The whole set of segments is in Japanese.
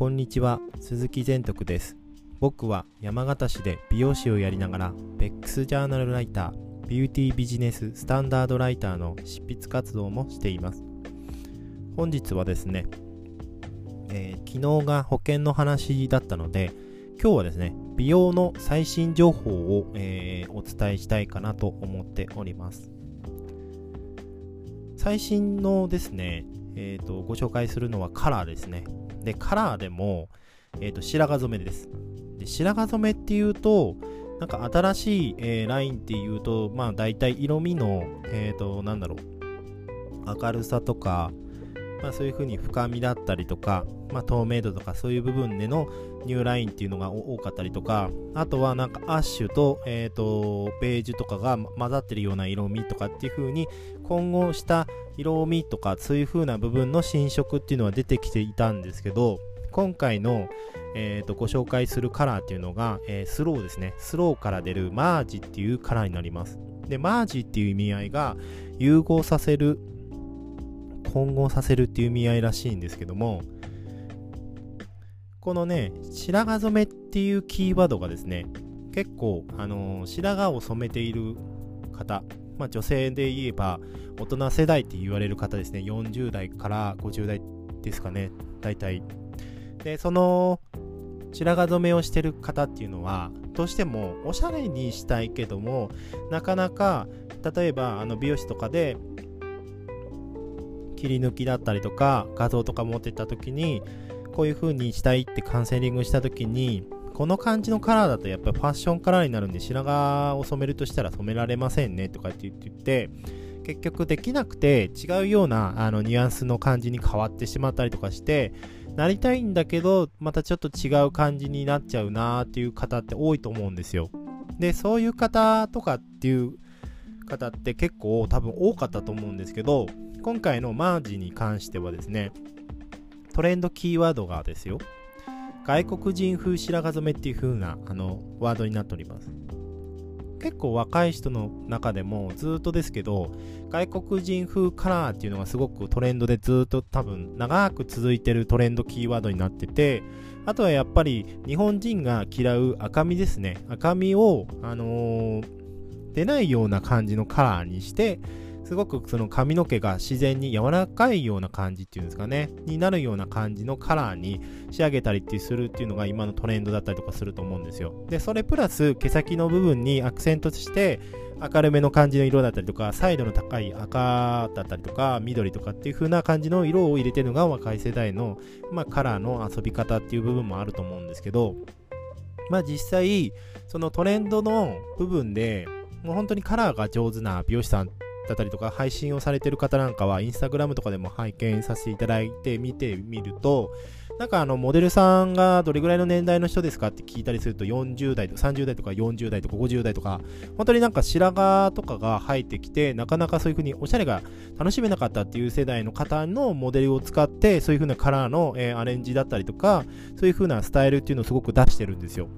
こんにちは鈴木善徳です。僕は山形市で美容師をやりながらベックスジャーナルライタービューティービジネススタンダードライターの執筆活動もしています。本日はですね、えー、昨日が保険の話だったので今日はですね美容の最新情報を、えー、お伝えしたいかなと思っております。最新のですね、えーと、ご紹介するのはカラーですね。で、カラーでも、えーと、白髪染めです。で白髪染めっていうと、なんか新しい、えー、ラインっていうと、まあ大体色味の、えっ、ー、と、なんだろう、明るさとか、まあ、そういう風に深みだったりとか、まあ、透明度とかそういう部分でのニューラインっていうのが多かったりとかあとはなんかアッシュと,、えーと、ベージュとかが混ざってるような色味とかっていう風に混合した色味とかそういう風な部分の新色っていうのは出てきていたんですけど今回の、えーと、ご紹介するカラーっていうのが、えー、スローですね。スローから出るマージっていうカラーになります。でマージっていう意味合いが融合させる混合させるっていう意味合いらしいんですけどもこのね白髪染めっていうキーワードがですね結構、あのー、白髪を染めている方、まあ、女性で言えば大人世代って言われる方ですね40代から50代ですかね大体。でその白髪染めをしてる方っていうのはどうしてもおしゃれにしたいけどもなかなか例えばあの美容師とかで切り抜きだったりとか画像とか持ってった時にこういう風にしたいってカウンセリングした時にこの感じのカラーだとやっぱりファッションカラーになるんで白髪を染めるとしたら染められませんねとかって言って結局できなくて違うようなあのニュアンスの感じに変わってしまったりとかしてなりたいんだけどまたちょっと違う感じになっちゃうなーっていう方って多いと思うんですよ。でそういう方とかっていう方って結構多分多かったと思うんですけど今回のマージに関してはですね、トレンドキーワードがですよ、外国人風白髪染めっていう風なあのワードになっております。結構若い人の中でもずっとですけど、外国人風カラーっていうのがすごくトレンドでずっと多分長く続いてるトレンドキーワードになってて、あとはやっぱり日本人が嫌う赤みですね。赤みを、あのー、出ないような感じのカラーにして、すごくその髪の毛が自然に柔らかいような感じっていうんですかね、になるような感じのカラーに仕上げたりってするっていうのが今のトレンドだったりとかすると思うんですよ。で、それプラス毛先の部分にアクセントして明るめの感じの色だったりとか、サイドの高い赤だったりとか、緑とかっていう風な感じの色を入れてるのが若い世代の、まあ、カラーの遊び方っていう部分もあると思うんですけど、まあ実際、そのトレンドの部分で、もう本当にカラーが上手な美容師さんだったりとか配信をされてる方なんかはインスタグラムとかでも拝見させていただいて見てみるとなんかあのモデルさんがどれぐらいの年代の人ですかって聞いたりすると40代とか30代とか40代とか50代とか本当になんか白髪とかが生えてきてなかなかそういう風におしゃれが楽しめなかったっていう世代の方のモデルを使ってそういう風なカラーの、えー、アレンジだったりとかそういう風なスタイルっていうのをすごく出してるんですよ。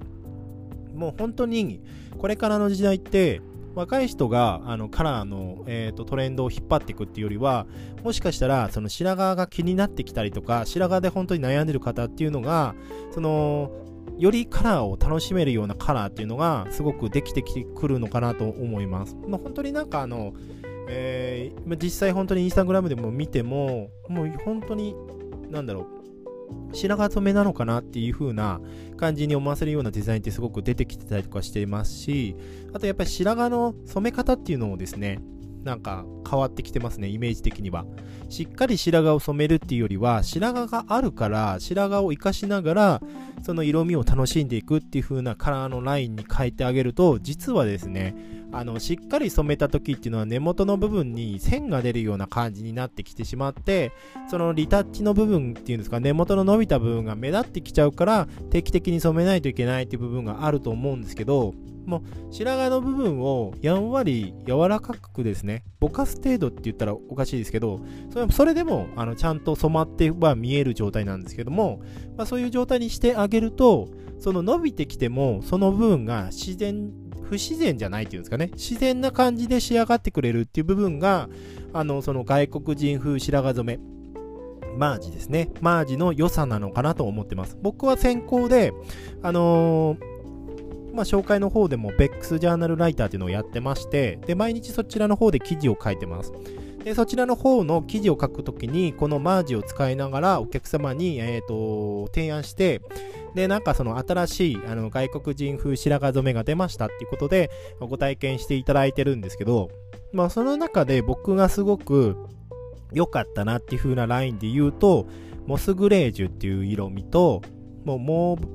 もう本当にこれからの時代って若い人があのカラーの、えーと、トレンドを引っ張っていくっていうよりはもしかしたらその白髪が気になってきたりとか白髪で本当に悩んでる方っていうのがそのよりカラーを楽しめるようなカラーっていうのがすごくできてきくるのかなと思います。まあ、本当になんかあの、えー、実際本当にインスタグラムでも見てももう本当になんだろう白髪染めなのかなっていう風な感じに思わせるようなデザインってすごく出てきてたりとかしていますし、あとやっぱり白髪の染め方っていうのをですね、なんか変わってきてますね、イメージ的には。しっかり白髪を染めるっていうよりは、白髪があるから、白髪を活かしながら、その色味を楽しんでいくっていう風なカラーのラインに変えてあげると、実はですね、あの、しっかり染めた時っていうのは根元の部分に線が出るような感じになってきてしまって、そのリタッチの部分っていうんですか、根元の伸びた部分が目立ってきちゃうから、定期的に染めないといけないっていう部分があると思うんですけど、もう白髪の部分をやんわり柔らかくですね、ぼかす程度って言ったらおかしいですけど、それでもあのちゃんと染まっては見える状態なんですけども、まあ、そういう状態にしてあげると、その伸びてきても、その部分が自然、不自然じゃないっていうんですかね、自然な感じで仕上がってくれるっていう部分が、あの、その外国人風白髪染めマージですね。マージの良さなのかなと思ってます。僕は先行で、あのーまあ、紹介の方でも BEX ジャーナルライターっていうのをやってまして、で、毎日そちらの方で記事を書いてます。で、そちらの方の記事を書くときに、このマージを使いながらお客様に、えっ、ー、と、提案して、で、なんかその新しいあの外国人風白髪染めが出ましたっていうことで、ご体験していただいてるんですけど、まあその中で僕がすごく良かったなっていう風なラインで言うと、モスグレージュっていう色味と、もうモー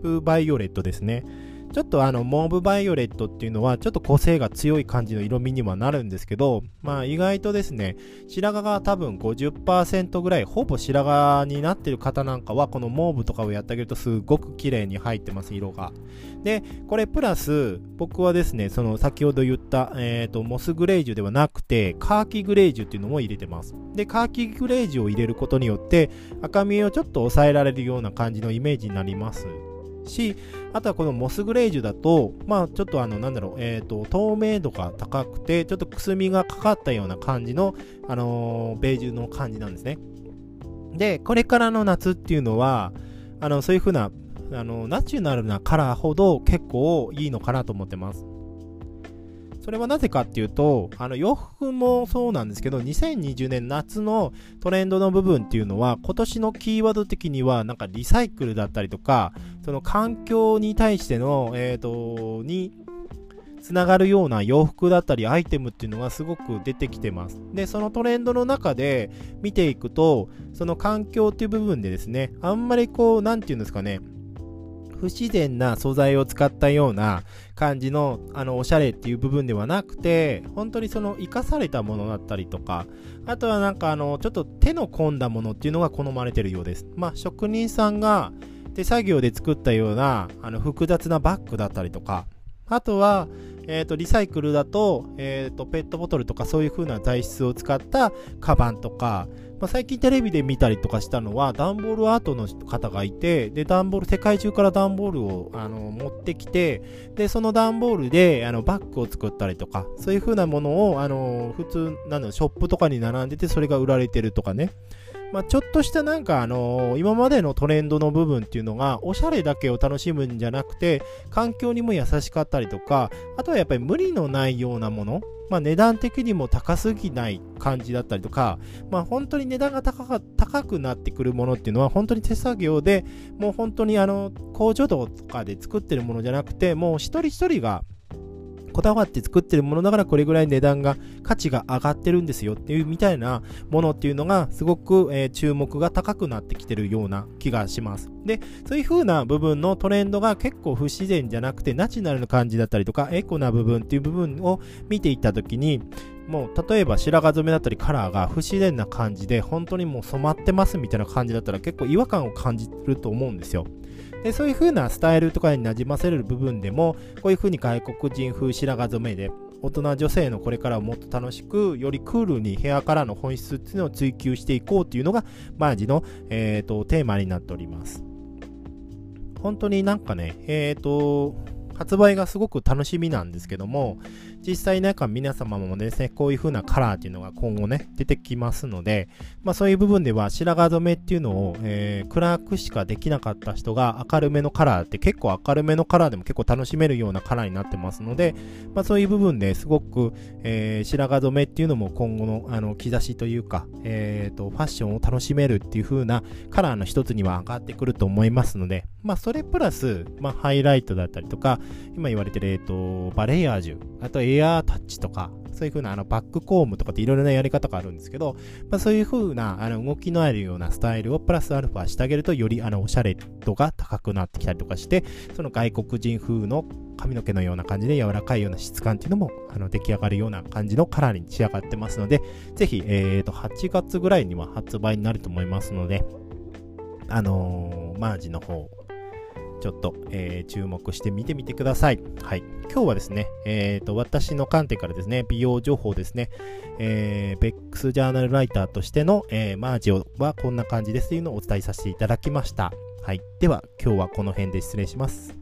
ブバイオレットですね。ちょっとあの、モーブバイオレットっていうのは、ちょっと個性が強い感じの色味にはなるんですけど、まあ意外とですね、白髪が多分50%ぐらい、ほぼ白髪になってる方なんかは、このモーブとかをやってあげるとすごく綺麗に入ってます、色が。で、これプラス、僕はですね、その先ほど言った、えっ、ー、と、モスグレージュではなくて、カーキグレージュっていうのも入れてます。で、カーキグレージュを入れることによって、赤みをちょっと抑えられるような感じのイメージになります。し、あとはこのモスグレージュだと、まあちょっとあの、なんだろう、えっ、ー、と、透明度が高くて、ちょっとくすみがかかったような感じの、あのー、ベージュの感じなんですね。で、これからの夏っていうのは、あの、そういう風な、あの、ナチュラルなカラーほど結構いいのかなと思ってます。それはなぜかっていうと、あの洋服もそうなんですけど、2020年夏のトレンドの部分っていうのは、今年のキーワード的には、なんかリサイクルだったりとか、その環境に対しての、えっ、ー、と、に、つながるような洋服だったりアイテムっていうのがすごく出てきてます。で、そのトレンドの中で見ていくと、その環境っていう部分でですね、あんまりこう、なんていうんですかね、不自然な素材を使ったような感じの、あの、おしゃれっていう部分ではなくて、本当にその、生かされたものだったりとか、あとはなんかあの、ちょっと手の込んだものっていうのが好まれてるようです。まあ、職人さんが手作業で作ったような、あの、複雑なバッグだったりとか、あとは、えっ、ー、と、リサイクルだと、えっ、ー、と、ペットボトルとかそういう風な材質を使ったカバンとか、まあ、最近テレビで見たりとかしたのは、段ボールアートの方がいて、で、段ボール、世界中から段ボールをあの持ってきて、で、その段ボールであのバッグを作ったりとか、そういう風なものを、あの、普通、なんだショップとかに並んでて、それが売られてるとかね。まあ、ちょっとしたなんかあの、今までのトレンドの部分っていうのが、おしゃれだけを楽しむんじゃなくて、環境にも優しかったりとか、あとはやっぱり無理のないようなもの、まあ、値段的にも高すぎない感じだったりとか、まあ、本当に値段が高高くなってくるものっていうのは、本当に手作業で、もう本当にあの、工場とかで作ってるものじゃなくて、もう一人一人が、こだわって作ってるものだからこれぐらい値段が、価値が上がってるんですよっていうみたいなものっていうのがすごく、えー、注目が高くなってきてるような気がします。で、そういう風な部分のトレンドが結構不自然じゃなくてナチュラルな感じだったりとかエコな部分っていう部分を見ていったときに、もう例えば白髪染めだったりカラーが不自然な感じで本当にもう染まってますみたいな感じだったら結構違和感を感じると思うんですよ。でそういう風なスタイルとかになじませる部分でもこういう風に外国人風白髪染めで大人女性のこれからをもっと楽しくよりクールにヘアカラーの本質っていうのを追求していこうっていうのがマージの、えーと、テーマになっております。本当になんかねえっ、ー、と発売がすごく楽しみなんですけども、実際なんか皆様もですね、こういう風なカラーっていうのが今後ね、出てきますので、まあそういう部分では白髪染めっていうのを、えー、暗くしかできなかった人が明るめのカラーって結構明るめのカラーでも結構楽しめるようなカラーになってますので、まあそういう部分ですごく、えー、白髪染めっていうのも今後のあの兆しというか、えっ、ー、と、ファッションを楽しめるっていう風なカラーの一つには上がってくると思いますので、まあそれプラス、まあハイライトだったりとか、今言われてる、えっ、と、バレエアージュ、あとエアータッチとか、そういう風なあのバックコームとかっていろいろなやり方があるんですけど、まあ、そういう風なあの動きのあるようなスタイルをプラスアルファしてあげるとよりあのおしゃれ度が高くなってきたりとかして、その外国人風の髪の毛のような感じで柔らかいような質感っていうのもあの出来上がるような感じのカラーに仕上がってますので、ぜひ、えーと、8月ぐらいには発売になると思いますので、あのー、マージの方ちょっと、えー、注目して見てみてください。はい。今日はですね、えっ、ー、と、私の観点からですね、美容情報ですね、えー、ベックスジャーナルライターとしての、えー、マージオはこんな感じですというのをお伝えさせていただきました。はい。では、今日はこの辺で失礼します。